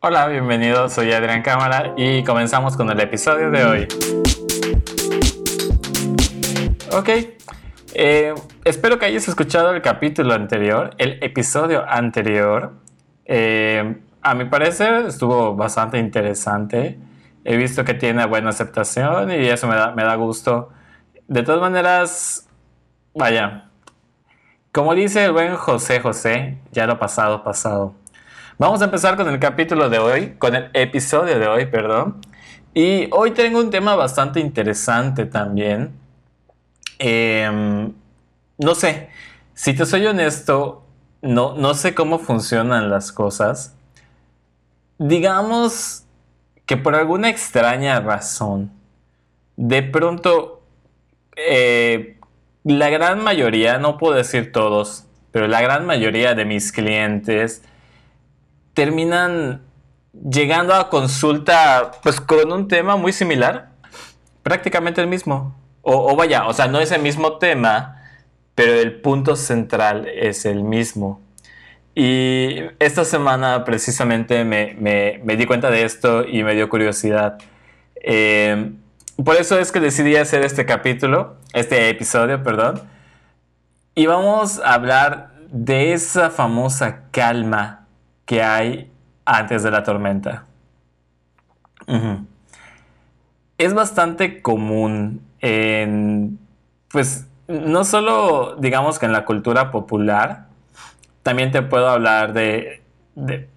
Hola, bienvenidos, soy Adrián Cámara y comenzamos con el episodio de hoy. Ok, eh, espero que hayas escuchado el capítulo anterior, el episodio anterior. Eh, a mi parecer estuvo bastante interesante. He visto que tiene buena aceptación y eso me da, me da gusto. De todas maneras, vaya, como dice el buen José José, ya lo pasado, pasado. Vamos a empezar con el capítulo de hoy, con el episodio de hoy, perdón. Y hoy tengo un tema bastante interesante también. Em, no sé, si te soy honesto, no, no sé cómo funcionan las cosas. Digamos que por alguna extraña razón, de pronto, eh, la gran mayoría, no puedo decir todos, pero la gran mayoría de mis clientes, terminan llegando a consulta pues con un tema muy similar, prácticamente el mismo. O, vaya, o sea, no es el mismo tema, pero el punto central es el mismo. Y esta semana precisamente me, di cuenta de esto y me dio curiosidad. Eh, por eso es que decidí hacer este capítulo, este episodio, perdón. Y vamos a hablar de esa famosa calma que hay antes de la tormenta. Es bastante común en, pues, no solo digamos que en la cultura popular, también te puedo hablar de,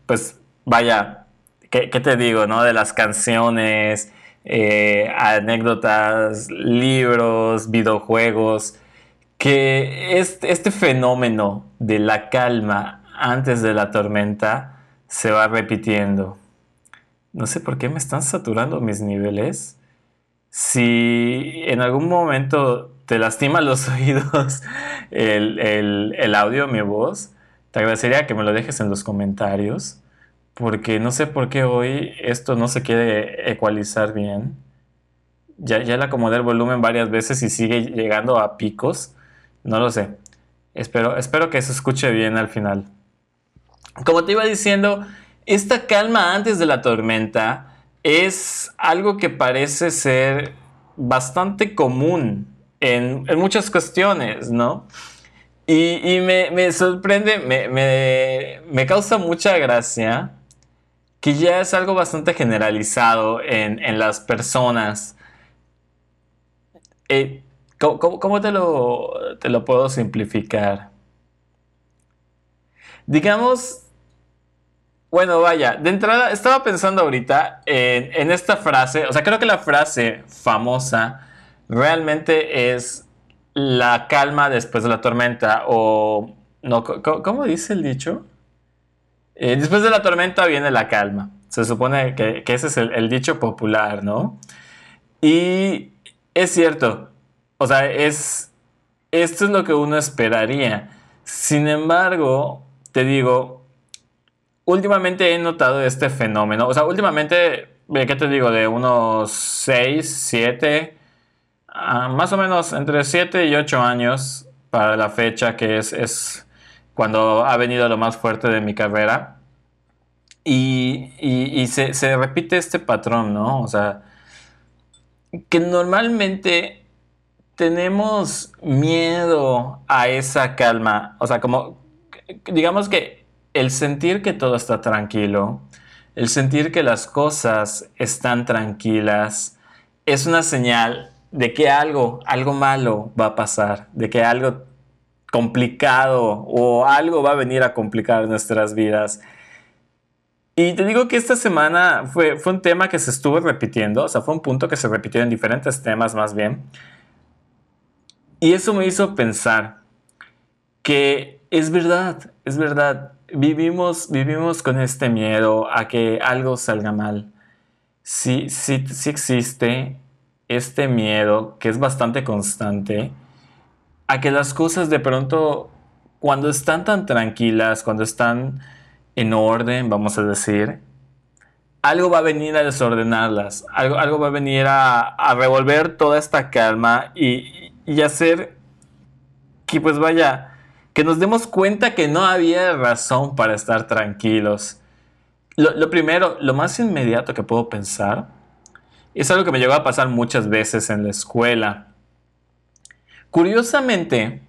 pues, vaya, ¿qué, te digo, no? De las canciones, eh, anécdotas, libros, videojuegos, que este, este fenómeno de la calma antes de la tormenta se va repitiendo. No sé por qué me están saturando mis niveles. Si en algún momento te lastima los oídos el, audio, mi voz, te agradecería que me lo dejes en los comentarios. Porque no sé por qué hoy esto no se quiere ecualizar bien. Ya, ya le acomodé el volumen varias veces y sigue llegando a picos. No lo sé. Espero, espero que se escuche bien al final. Como te iba diciendo, esta calma antes de la tormenta es algo que parece ser bastante común en, muchas cuestiones, ¿no? Y, me, sorprende, me, causa mucha gracia que ya es algo bastante generalizado en, las personas. Eh, ¿cómo, te, lo, te lo puedo simplificar? Digamos, bueno, vaya, de entrada estaba pensando ahorita en, esta frase, o sea, creo que la frase famosa realmente es la calma después de la tormenta, o, no, ¿cómo, dice el dicho? Eh, después de la tormenta viene la calma. Se supone que, ese es el, el, dicho popular, ¿no? Y es cierto, o sea, es, esto es lo que uno esperaría. Sin embargo, te digo, últimamente he notado este fenómeno. O sea, últimamente, ¿qué te digo? De unos 6, 7, ah, más o menos entre 7 y 8 años para la fecha que es, es cuando ha venido lo más fuerte de mi carrera. Y, y, se, se, repite este patrón, ¿no? O sea, que normalmente tenemos miedo a esa calma. O sea, como, digamos que el sentir que todo está tranquilo, el sentir que las cosas están tranquilas, es una señal de que algo, algo malo va a pasar, de que algo complicado o algo va a venir a complicar nuestras vidas. Y te digo que esta semana fue, fue un tema que se estuvo repitiendo, o sea, fue un punto que se repitió en diferentes temas más bien. Y eso me hizo pensar que es verdad, es verdad. Vivimos, vivimos con este miedo a que algo salga mal. Sí, sí, sí existe este miedo que es bastante constante a que las cosas de pronto, cuando están tan tranquilas, cuando están en orden, vamos a decir, algo va a venir a desordenarlas, algo, algo va a venir a, revolver toda esta calma y, y hacer que pues vaya, que nos demos cuenta que no había razón para estar tranquilos. lo, primero, lo más inmediato que puedo pensar, es algo que me llegó a pasar muchas veces en la escuela. Curiosamente,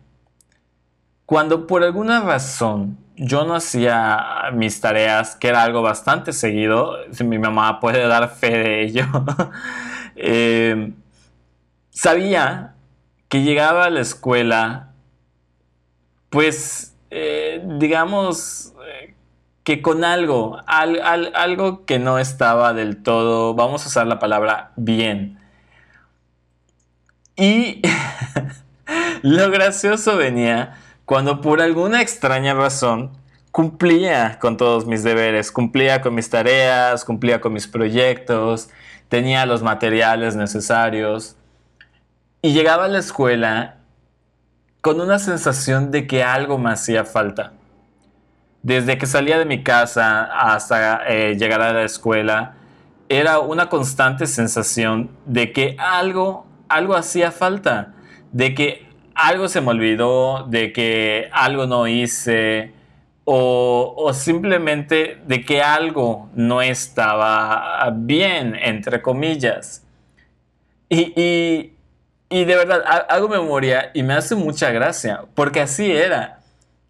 cuando por alguna razón yo no hacía mis tareas, que era algo bastante seguido, si mi mamá puede dar fe de ello, eh, sabía que llegaba a la escuela, pues, eh, digamos, eh, que con algo, algo que no estaba del todo, vamos a usar la palabra bien. Y lo gracioso venía cuando por alguna extraña razón cumplía con todos mis deberes, cumplía con mis tareas, cumplía con mis proyectos, tenía los materiales necesarios y llegaba a la escuela con una sensación de que algo me hacía falta desde que salía de mi casa hasta eh, llegar a la escuela, era una constante sensación de que algo, algo hacía falta, de que algo se me olvidó, de que algo no hice, o, simplemente de que algo no estaba bien, entre comillas. Y, y de verdad, hago memoria y me hace mucha gracia, porque así era.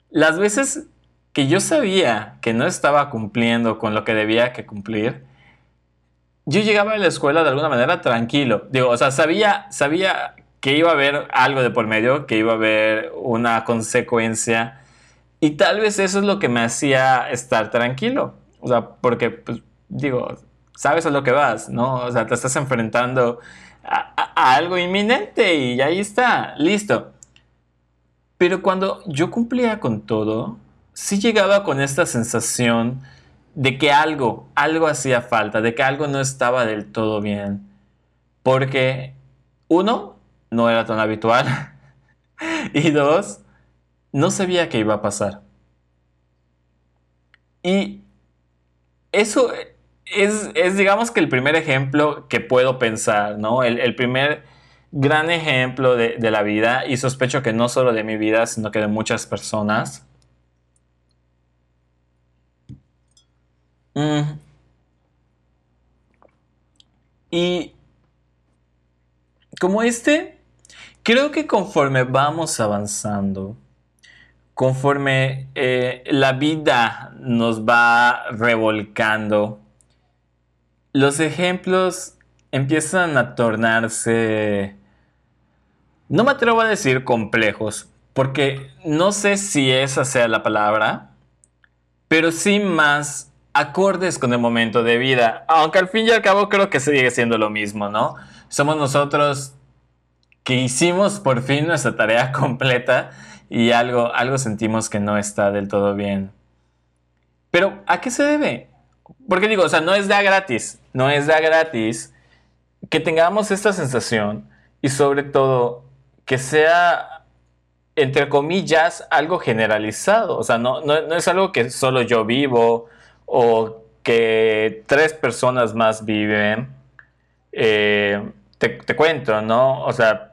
Las veces que yo sabía que no estaba cumpliendo con lo que debía que cumplir, yo llegaba a la escuela de alguna manera tranquilo. Digo, o sea, sabía, sabía que iba a haber algo de por medio, que iba a haber una consecuencia. Y tal vez eso es lo que me hacía estar tranquilo. O sea, porque, pues, digo, sabes a lo que vas, ¿no? O sea, te estás enfrentando a algo inminente y ahí está, listo. Pero cuando yo cumplía con todo, sí llegaba con esta sensación de que algo, algo hacía falta, de que algo no estaba del todo bien. Porque, uno, no era tan habitual. y dos, no sabía qué iba a pasar. Y eso es, digamos que el primer ejemplo que puedo pensar, ¿no? El, primer gran ejemplo de, de, la vida, y sospecho que no solo de mi vida, sino que de muchas personas, Mm. Y como este, creo que conforme vamos avanzando, conforme eh, la vida nos va revolcando, los ejemplos empiezan a tornarse, no me atrevo a decir complejos, porque no sé si esa sea la palabra, pero sí más acordes con el momento de vida. Aunque al fin y al cabo creo que sigue siendo lo mismo, ¿no? Somos nosotros que hicimos por fin nuestra tarea completa y algo, algo sentimos que no está del todo bien. Pero, ¿a qué se debe? Porque digo, o sea, no es da gratis, no es da gratis que tengamos esta sensación y sobre todo que sea, entre comillas, algo generalizado. O sea, no, no es algo que solo yo vivo o que tres personas más viven, eh, te, cuento, ¿no? O sea,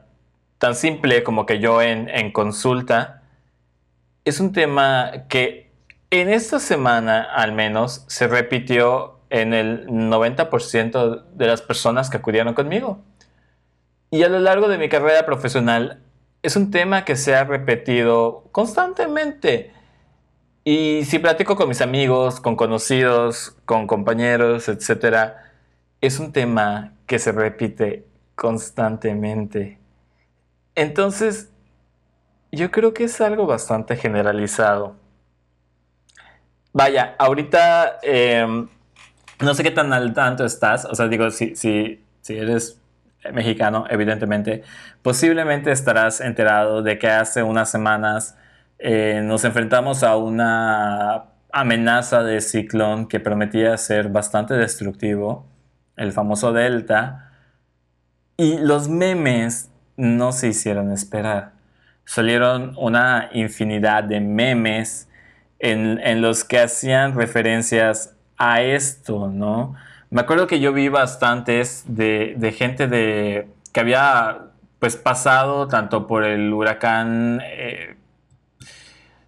tan simple como que yo en, en consulta, es un tema que en esta semana al menos se repitió en el 90% de las personas que acudieron conmigo. Y a lo largo de mi carrera profesional es un tema que se ha repetido constantemente. Y si platico con mis amigos, con conocidos, con compañeros, etc., es un tema que se repite constantemente. Entonces, yo creo que es algo bastante generalizado. Vaya, ahorita em, no sé qué tan al tanto estás, o sea, digo, si, si, si eres mexicano, evidentemente, posiblemente estarás enterado de que hace unas semanas eh, nos enfrentamos a una amenaza de ciclón que prometía ser bastante destructivo, el famoso Delta, y los memes no se hicieron esperar. Salieron una infinidad de memes en, los que hacían referencias a esto, ¿no? Me acuerdo que yo vi bastantes de, gente de, que había pues pasado tanto por el huracán eh,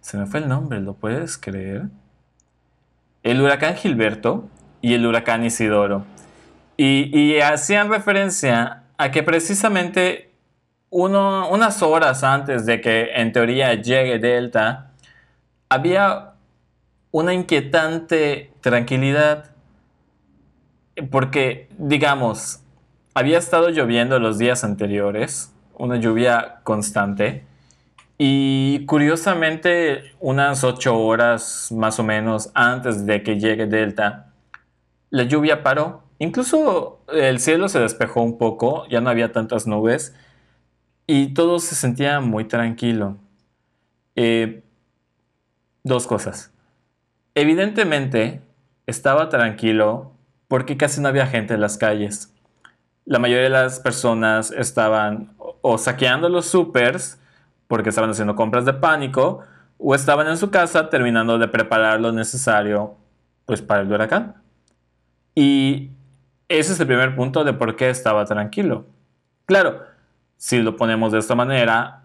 se me fue el nombre, ¿lo puedes creer? el huracán Gilberto y el huracán Isidoro. Y, hacían referencia a que precisamente unas horas antes de que en teoría llegue Delta, había una inquietante tranquilidad. Porque, digamos, había estado lloviendo los días anteriores, una lluvia constante. Y curiosamente, unas ocho horas más o menos antes de que llegue Delta, la lluvia paró. Incluso el cielo se despejó un poco, ya no había tantas nubes y todo se sentía muy tranquilo. Eh, dos cosas. Evidentemente, estaba tranquilo porque casi no había gente en las calles. La mayoría de las personas estaban o saqueando los supers porque estaban haciendo compras de pánico o estaban en su casa terminando de preparar lo necesario pues para el huracán. Y ese es el primer punto de por qué estaba tranquilo. Claro, si lo ponemos de esta manera,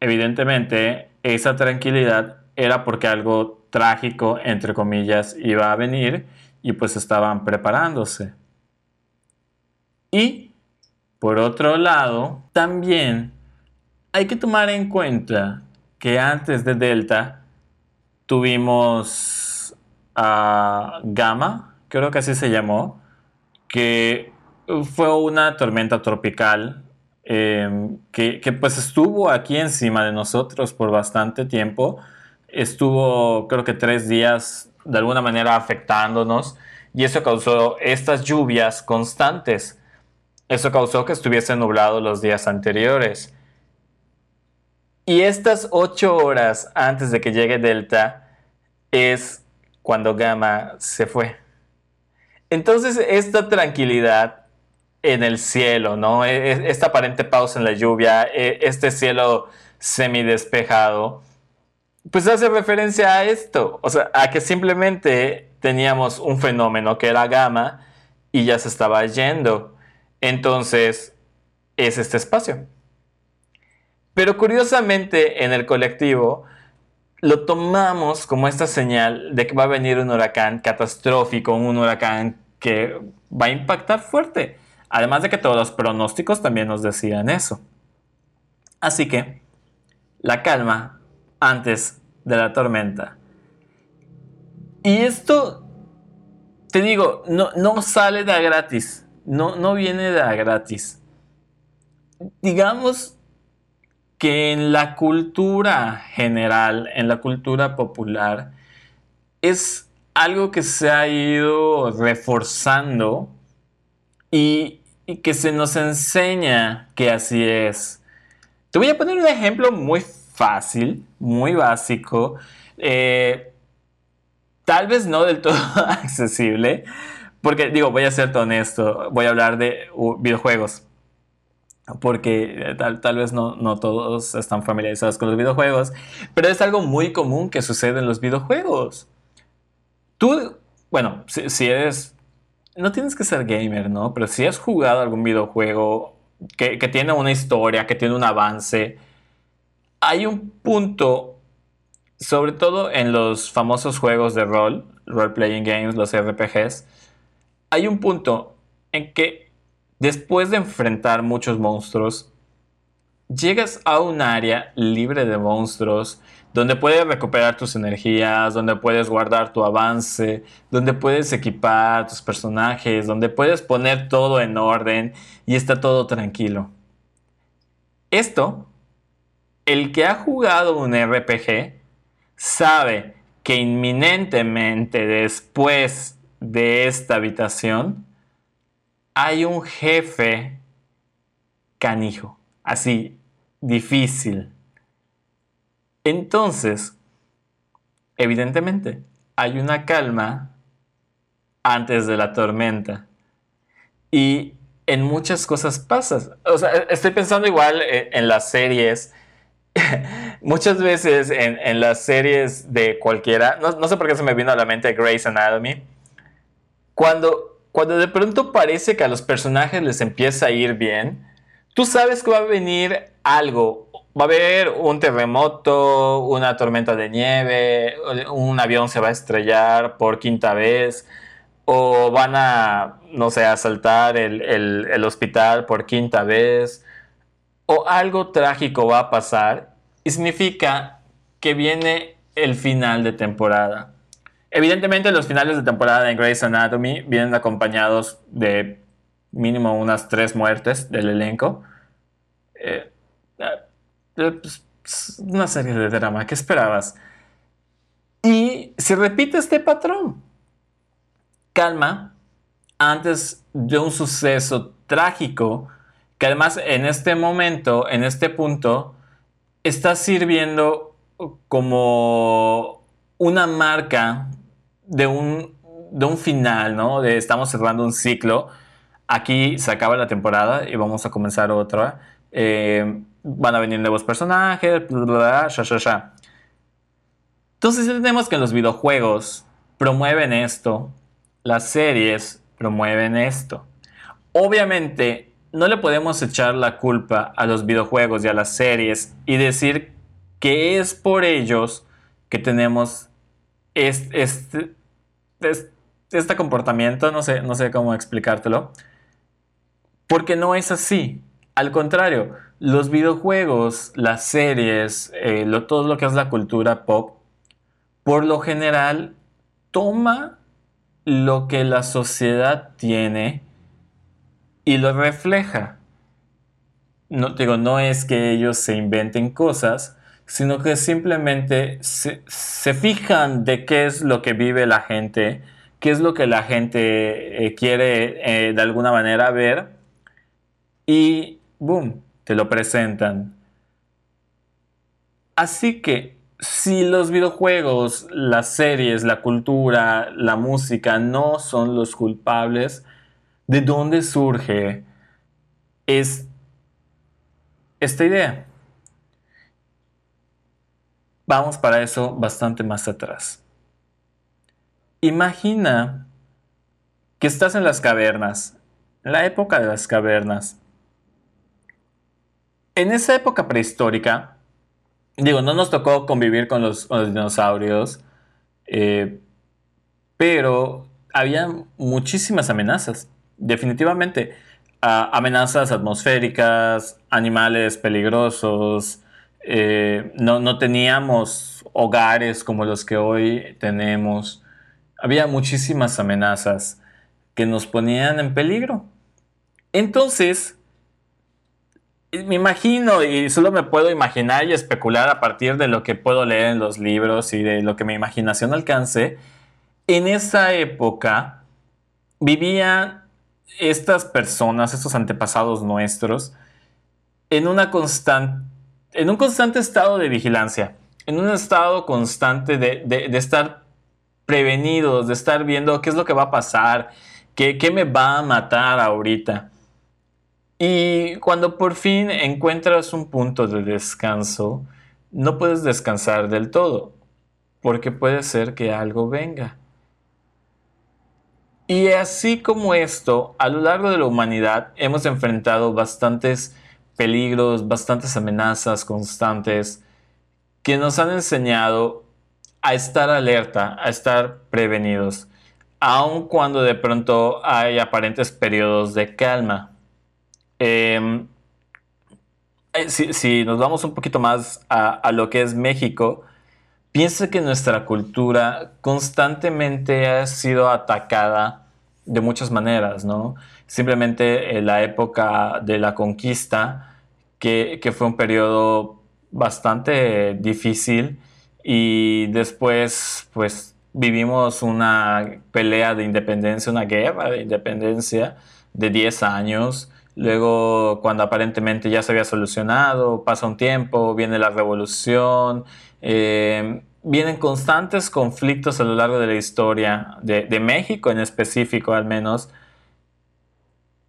evidentemente esa tranquilidad era porque algo trágico, entre comillas, iba a venir y pues estaban preparándose. Y, por otro lado, también hay que tomar en cuenta que antes de Delta tuvimos a Gamma, creo que así se llamó, que fue una tormenta tropical em, que, que, pues estuvo aquí encima de nosotros por bastante tiempo. Estuvo creo que tres días de alguna manera afectándonos y eso causó estas lluvias constantes. Eso causó que estuviese nublado los días anteriores. Y estas ocho horas antes de que llegue Delta es cuando Gamma se fue. Entonces esta tranquilidad en el cielo, ¿no? E, e, esta aparente pausa en la lluvia, e, este cielo semidespejado, pues hace referencia a esto, o sea, a que simplemente teníamos un fenómeno que era gamma y ya se estaba yendo. Entonces, es este espacio. Pero curiosamente en el colectivo lo tomamos como esta señal de que va a venir un huracán catastrófico, un huracán que va a impactar fuerte. Además de que todos los pronósticos también nos decían eso. Así que la calma antes de la tormenta. Y esto, te digo, no, no sale de gratis. No, no viene de gratis. Digamos que en la cultura general, en la cultura popular, es algo que se ha ido reforzando y, que se nos enseña que así es. Te voy a poner un ejemplo muy fácil, muy básico, eh, tal vez no del todo accesible, porque digo, voy a ser honesto, voy a hablar de videojuegos porque eh, tal, vez no, todos están familiarizados con los videojuegos, pero es algo muy común que sucede en los videojuegos. Tú, bueno, si, eres, no tienes que ser gamer, ¿no? Pero si has jugado algún videojuego que, tiene una historia, que tiene un avance, hay un punto, sobre todo en los famosos juegos de rol, role-playing games, los RPGs, hay un punto en que Después de enfrentar muchos monstruos, llegas a un área libre de monstruos donde puedes recuperar tus energías, donde puedes guardar tu avance, donde puedes equipar tus personajes, donde puedes poner todo en orden y está todo tranquilo. Esto, el que ha jugado un RPG sabe que inminentemente después de esta habitación hay un jefe canijo, así, difícil. Entonces, evidentemente, hay una calma antes de la tormenta. Y en muchas cosas pasas. O sea, estoy pensando igual en, las series. muchas veces en, las series de cualquiera, no, sé por qué se me vino a la mente Grey's Anatomy, cuando cuando de pronto parece que a los personajes les empieza a ir bien, tú sabes que va a venir algo, va a haber un terremoto, una tormenta de nieve, un avión se va a estrellar por quinta vez, o van a, no sé, asaltar el, el hospital por quinta vez, o algo trágico va a pasar, y significa que viene el final de temporada. Evidentemente los finales de temporada en Grey's Anatomy vienen acompañados de mínimo unas tres muertes del elenco. Eh, eh, pues, una serie de drama, ¿qué esperabas? Y se repite este patrón. Calma antes de un suceso trágico que además en este momento, en este punto, está sirviendo como una marca de un, de un final, ¿no? Estamos cerrando un ciclo. Aquí se acaba la temporada y vamos a comenzar otra. Eh, van a venir nuevos personajes, bla, bla, Entonces tenemos que los videojuegos promueven esto, las series promueven esto. Obviamente no le podemos echar la culpa a los videojuegos y a las series y decir que es por ellos que tenemos este, este, este comportamiento, no sé, no sé cómo explicártelo, porque no es así. Al contrario, los videojuegos, las series, eh, todo lo que es la cultura pop, por lo general toma lo que la sociedad tiene y lo refleja. No, digo, no es que ellos se inventen cosas, sino que simplemente se, fijan de qué es lo que vive la gente, qué es lo que la gente eh, quiere eh, de alguna manera ver y boom, te lo presentan. Así que si los videojuegos, las series, la cultura, la música no son los culpables, ¿de dónde surge es esta idea? Vamos para eso bastante más atrás. Imagina que estás en las cavernas, en la época de las cavernas. En esa época prehistórica, digo, no nos tocó convivir con los, dinosaurios, eh, pero había muchísimas amenazas, definitivamente. Amenazas atmosféricas, animales peligrosos, eh, no, teníamos hogares como los que hoy tenemos. Había muchísimas amenazas que nos ponían en peligro. Entonces, me imagino y solo me puedo imaginar y especular a partir de lo que puedo leer en los libros y de lo que mi imaginación alcance. En esa época vivían estas personas, estos antepasados nuestros, en una en un constante estado de vigilancia, en un estado constante de, estar prevenidos, de estar viendo qué es lo que va a pasar, qué, qué me va a matar ahorita. Y cuando por fin encuentras un punto de descanso, no puedes descansar del todo, porque puede ser que algo venga. Y así como esto, a lo largo de la humanidad hemos enfrentado bastantes peligros, bastantes amenazas constantes que nos han enseñado a estar alerta, a estar prevenidos, aun cuando de pronto hay aparentes periodos de calma. Em, eh, si, nos vamos un poquito más a, a lo que es México, piensa que nuestra cultura constantemente ha sido atacada de muchas maneras, ¿no? Simplemente en la época de la conquista, que, fue un periodo bastante difícil y después pues vivimos una pelea de independencia, una guerra de independencia de 10 años. Luego, cuando aparentemente ya se había solucionado, pasa un tiempo, viene la revolución, eh, vienen constantes conflictos a lo largo de la historia, de, de México en específico al menos.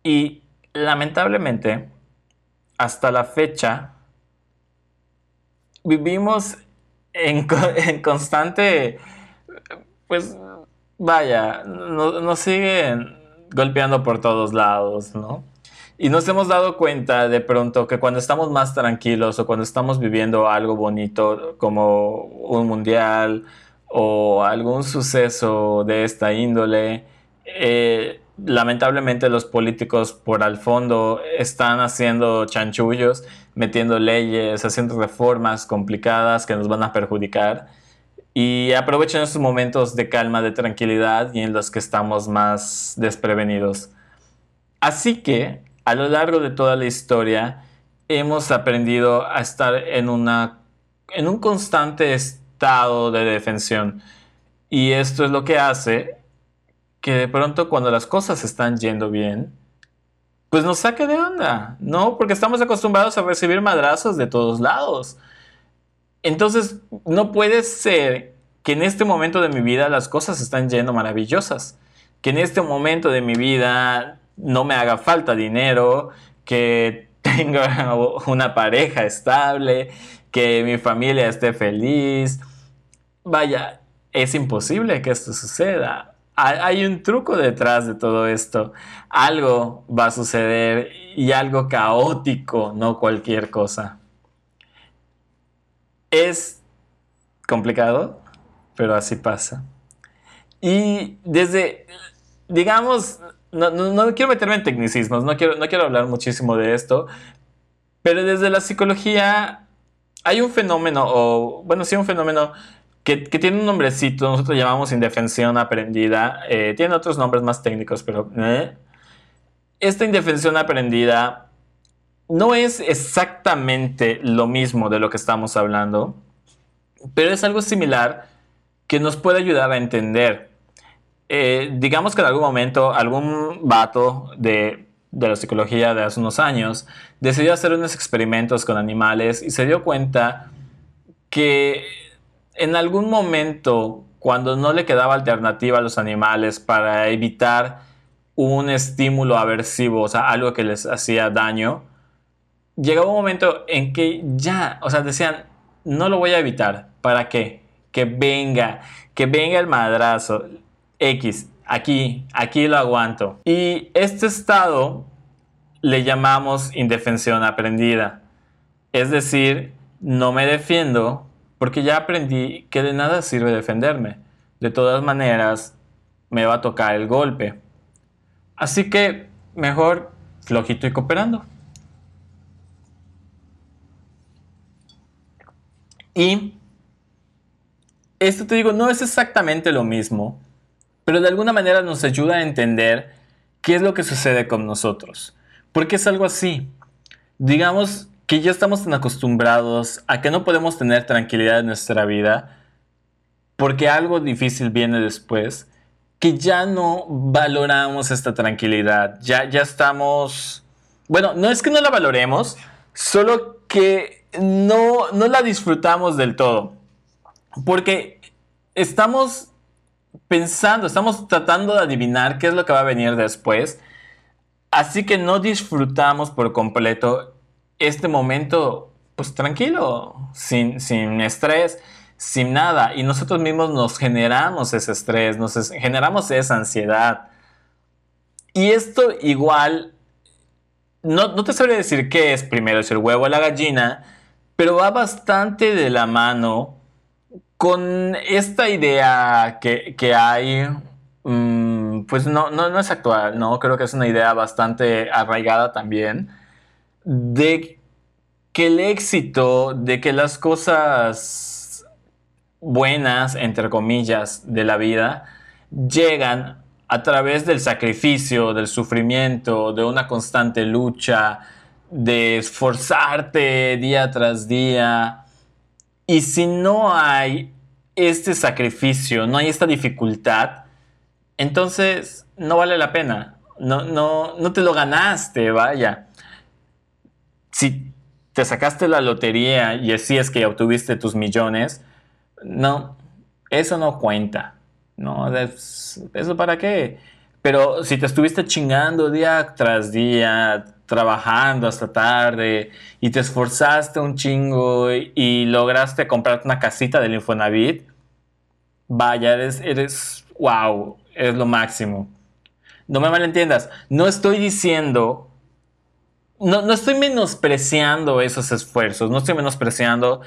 Y lamentablemente, hasta la fecha vivimos en, constante, pues vaya, nos, siguen golpeando por todos lados, ¿no? Y nos hemos dado cuenta de pronto que cuando estamos más tranquilos o cuando estamos viviendo algo bonito como un mundial o algún suceso de esta índole, eh, lamentablemente los políticos por al fondo están haciendo chanchullos, metiendo leyes, haciendo reformas complicadas que nos van a perjudicar. Y aprovechan estos momentos de calma, de tranquilidad y en los que estamos más desprevenidos. Así que a lo largo de toda la historia hemos aprendido a estar en, una, en un constante estado de defensión. Y esto es lo que hace que de pronto cuando las cosas están yendo bien, pues nos saque de onda, ¿no? Porque estamos acostumbrados a recibir madrazos de todos lados. Entonces, no puede ser que en este momento de mi vida las cosas están yendo maravillosas. Que en este momento de mi vida no me haga falta dinero, que tenga una pareja estable, que mi familia esté feliz. Vaya, es imposible que esto suceda hay un truco detrás de todo esto. Algo va a suceder y algo caótico, no cualquier cosa. Es complicado, pero así pasa. Y desde, digamos, no, quiero meterme en tecnicismos, no quiero, no quiero hablar muchísimo de esto, pero desde la psicología hay un fenómeno, o bueno, sí, un fenómeno que, tiene un nombrecito, nosotros llamamos indefensión aprendida, eh, tiene otros nombres más técnicos, pero eh. esta indefensión aprendida no es exactamente lo mismo de lo que estamos hablando, pero es algo similar que nos puede ayudar a entender. Eh, digamos que en algún momento algún vato de, de la psicología de hace unos años decidió hacer unos experimentos con animales y se dio cuenta que en algún momento, cuando no le quedaba alternativa a los animales para evitar un estímulo aversivo, o sea, algo que les hacía daño, llegaba un momento en que ya, o sea, decían, no lo voy a evitar, ¿para qué? Que venga, que venga el madrazo, X, aquí, aquí lo aguanto. Y este estado le llamamos indefensión aprendida. Es decir, no me defiendo porque ya aprendí que de nada sirve defenderme. De todas maneras, me va a tocar el golpe. Así que mejor flojito y cooperando. Y esto te digo, no es exactamente lo mismo, pero de alguna manera nos ayuda a entender qué es lo que sucede con nosotros. Porque es algo así. Digamos que ya estamos tan acostumbrados a que no podemos tener tranquilidad en nuestra vida porque algo difícil viene después, que ya no valoramos esta tranquilidad, ya, ya estamos, bueno, no es que no la valoremos, solo que no, no la disfrutamos del todo, porque estamos pensando, estamos tratando de adivinar qué es lo que va a venir después, así que no disfrutamos por completo este momento, pues tranquilo, sin, sin estrés, sin nada. Y nosotros mismos nos generamos ese estrés, nos generamos esa ansiedad. Y esto igual, no, no te sabría decir qué es primero, si el huevo o la gallina, pero va bastante de la mano con esta idea que, hay, mm, pues no, no, no es actual, ¿no? Creo que es una idea bastante arraigada también de que el éxito, de que las cosas buenas, entre comillas, de la vida, llegan a través del sacrificio, del sufrimiento, de una constante lucha, de esforzarte día tras día. Y si no hay este sacrificio, no hay esta dificultad, entonces no vale la pena. No, no, no te lo ganaste, vaya si te sacaste la lotería y así es que obtuviste tus millones, no, eso no cuenta. No, ¿eso para qué? Pero si te estuviste chingando día tras día, trabajando hasta tarde y te esforzaste un chingo y, lograste comprarte una casita del Infonavit, vaya, eres, eres, wow, es lo máximo. No me malentiendas, no estoy diciendo no, estoy menospreciando esos esfuerzos, no estoy menospreciando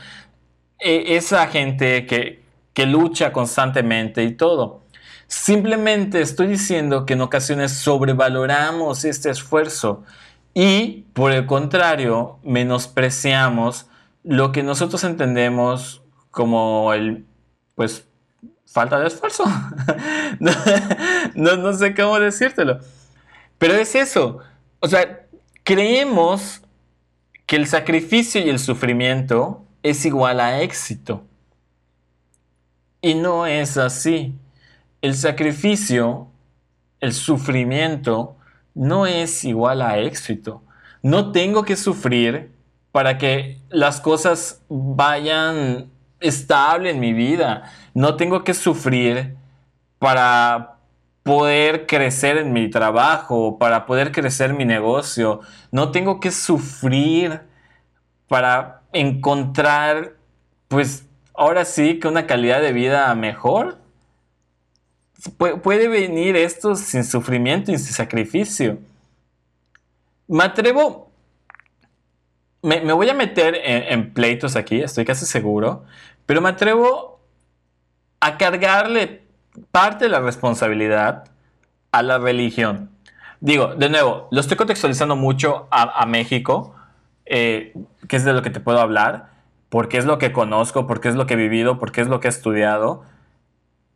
eh, esa gente que, que lucha constantemente y todo. Simplemente estoy diciendo que en ocasiones sobrevaloramos este esfuerzo y por el contrario menospreciamos lo que nosotros entendemos como el, pues, falta de esfuerzo. no, no, sé cómo decírtelo. Pero es eso. O sea, creemos que el sacrificio y el sufrimiento es igual a éxito. Y no es así. El sacrificio, el sufrimiento, no es igual a éxito. No tengo que sufrir para que las cosas vayan estable en mi vida. No tengo que sufrir para poder crecer en mi trabajo, para poder crecer mi negocio. No tengo que sufrir para encontrar, pues ahora sí, que una calidad de vida mejor. Puede venir esto sin sufrimiento y sin sacrificio. Me atrevo me, voy a meter en, pleitos aquí, estoy casi seguro, pero me atrevo a cargarle parte de la responsabilidad a la religión. Digo, de nuevo, lo estoy contextualizando mucho a, México, eh, que es de lo que te puedo hablar, porque es lo que conozco, porque es lo que he vivido, porque es lo que he estudiado,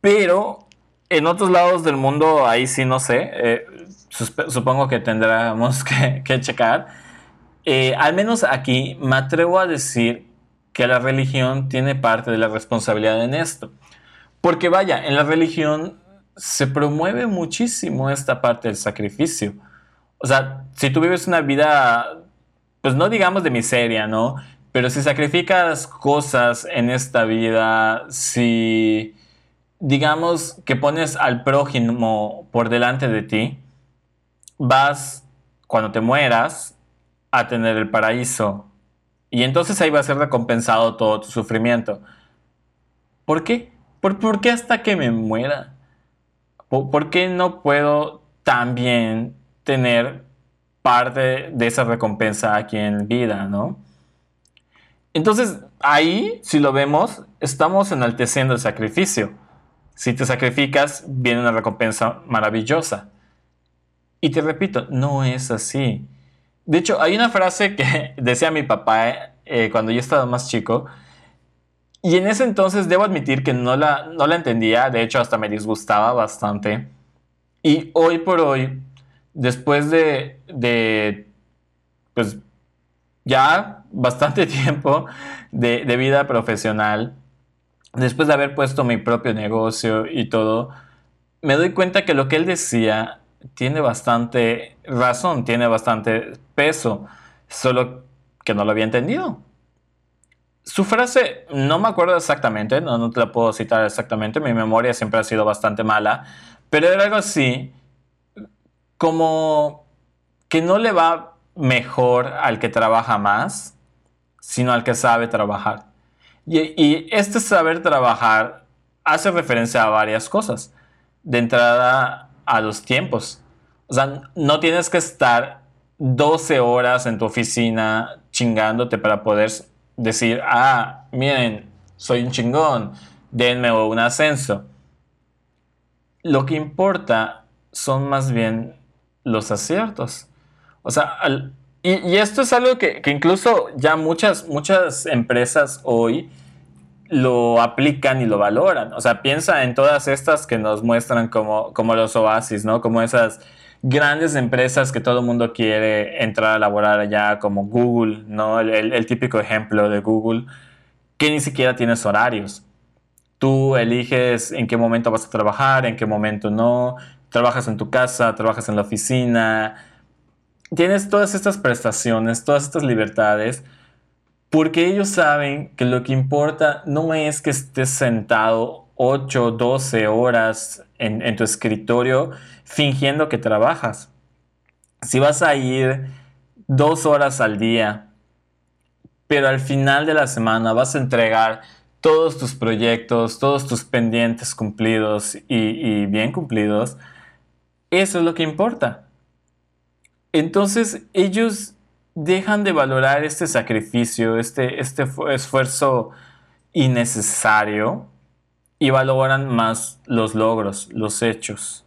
pero en otros lados del mundo, ahí sí no sé, eh, supongo que tendremos que, que checar. Eh, al menos aquí me atrevo a decir que la religión tiene parte de la responsabilidad en esto. Porque vaya, en la religión se promueve muchísimo esta parte del sacrificio. O sea, si tú vives una vida, pues no digamos de miseria, ¿no? Pero si sacrificas cosas en esta vida, si digamos que pones al prójimo por delante de ti, vas, cuando te mueras, a tener el paraíso. Y entonces ahí va a ser recompensado todo tu sufrimiento. ¿Por qué? ¿Por, qué hasta que me muera? ¿Por, qué no puedo también tener parte de esa recompensa aquí en vida, no? Entonces, ahí, si lo vemos, estamos enalteciendo el sacrificio. Si te sacrificas, viene una recompensa maravillosa. Y te repito, no es así. De hecho, hay una frase que decía mi papá eh, cuando yo estaba más chico. Y en ese entonces debo admitir que no la, no la entendía. De hecho, hasta me disgustaba bastante. Y hoy por hoy, después de, de pues, ya bastante tiempo de, de vida profesional, después de haber puesto mi propio negocio y todo, me doy cuenta que lo que él decía tiene bastante razón, tiene bastante peso, solo que no lo había entendido. Su frase, no me acuerdo exactamente, no, no te la puedo citar exactamente, mi memoria siempre ha sido bastante mala, pero era algo así como que no le va mejor al que trabaja más, sino al que sabe trabajar. Y, este saber trabajar hace referencia a varias cosas. De entrada, a los tiempos. O sea, no tienes que estar 12 horas en tu oficina chingándote para poder decir, ah, miren, soy un chingón, denme un ascenso. Lo que importa son más bien los aciertos. O sea, y, esto es algo que, incluso ya muchas, muchas empresas hoy lo aplican y lo valoran. O sea, piensa en todas estas que nos muestran como, como los oasis, ¿no? Como esas grandes empresas que todo el mundo quiere entrar a laborar allá, como Google, ¿no? El, típico ejemplo de Google, que ni siquiera tienes horarios. Tú eliges en qué momento vas a trabajar, en qué momento no, trabajas en tu casa, trabajas en la oficina, tienes todas estas prestaciones, todas estas libertades, porque ellos saben que lo que importa no es que estés sentado 8, 12 horas en, tu escritorio fingiendo que trabajas. Si vas a ir dos horas al día, pero al final de la semana vas a entregar todos tus proyectos, todos tus pendientes cumplidos y, y bien cumplidos, eso es lo que importa. Entonces ellos dejan de valorar este sacrificio, este, este esfuerzo innecesario y valoran más los logros, los hechos.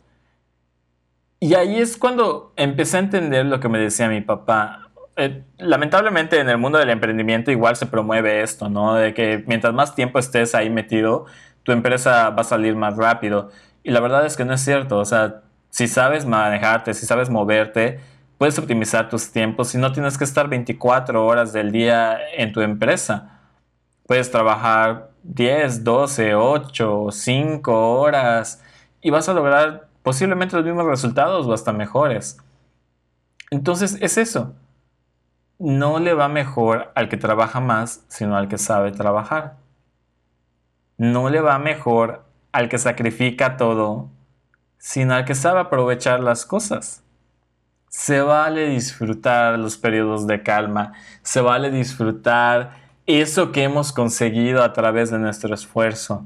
Y ahí es cuando empecé a entender lo que me decía mi papá. Eh, lamentablemente en el mundo del emprendimiento igual se promueve esto, ¿no? De que mientras más tiempo estés ahí metido, tu empresa va a salir más rápido. Y la verdad es que no es cierto. O sea, si sabes manejarte, si sabes moverte, puedes optimizar tus tiempos y no tienes que estar 24 horas del día en tu empresa. Puedes trabajar 10, 12, 8, 5 horas y vas a lograr posiblemente los mismos resultados o hasta mejores. Entonces es eso. No le va mejor al que trabaja más, sino al que sabe trabajar. No le va mejor al que sacrifica todo, sino al que sabe aprovechar las cosas. Se vale disfrutar los periodos de calma, se vale disfrutar eso que hemos conseguido a través de nuestro esfuerzo.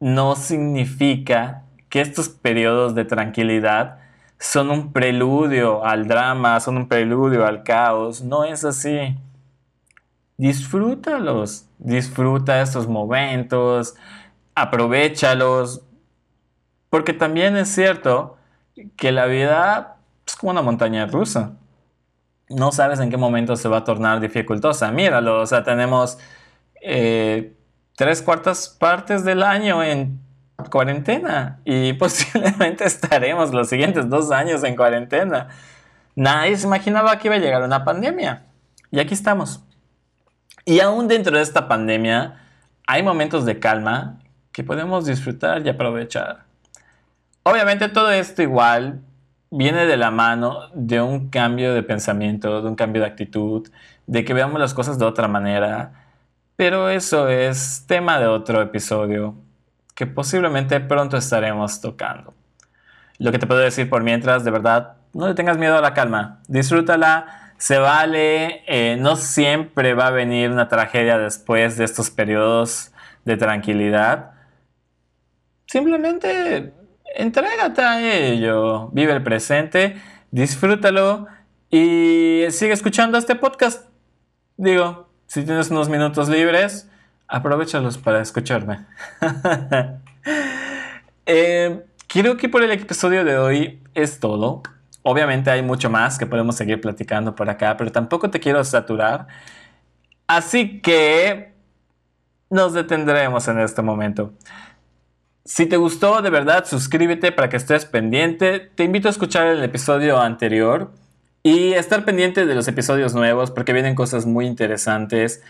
No significa que estos periodos de tranquilidad son un preludio al drama, son un preludio al caos. No es así. Disfrútalos, disfruta estos momentos, aprovechalos, porque también es cierto que la vida es como una montaña rusa. No sabes en qué momento se va a tornar dificultosa. Míralo, o sea, tenemos eh, tres cuartas partes del año en cuarentena y posiblemente estaremos los siguientes dos años en cuarentena. Nadie se imaginaba que iba a llegar una pandemia. Y aquí estamos. Y aún dentro de esta pandemia hay momentos de calma que podemos disfrutar y aprovechar. Obviamente todo esto igual viene de la mano de un cambio de pensamiento, de un cambio de actitud, de que veamos las cosas de otra manera. Pero eso es tema de otro episodio que posiblemente pronto estaremos tocando. Lo que te puedo decir por mientras, de verdad, no le tengas miedo a la calma, disfrútala, se vale, eh, no siempre va a venir una tragedia después de estos periodos de tranquilidad. Simplemente entrégate a ello, vive el presente, disfrútalo y sigue escuchando este podcast. Digo, si tienes unos minutos libres, aprovechalos para escucharme. eh, creo que por el episodio de hoy es todo. Obviamente hay mucho más que podemos seguir platicando por acá, pero tampoco te quiero saturar. Así que nos detendremos en este momento. Si te gustó, de verdad, suscríbete para que estés pendiente. Te invito a escuchar el episodio anterior y estar pendiente de los episodios nuevos porque vienen cosas muy interesantes.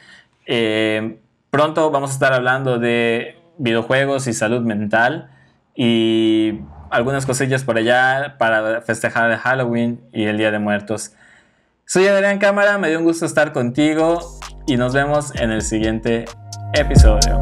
Eh, pronto vamos a estar hablando de videojuegos y salud mental y algunas cosillas por allá para festejar Halloween y el Día de Muertos. Soy Adrián Cámara, me dio un gusto estar contigo y nos vemos en el siguiente episodio.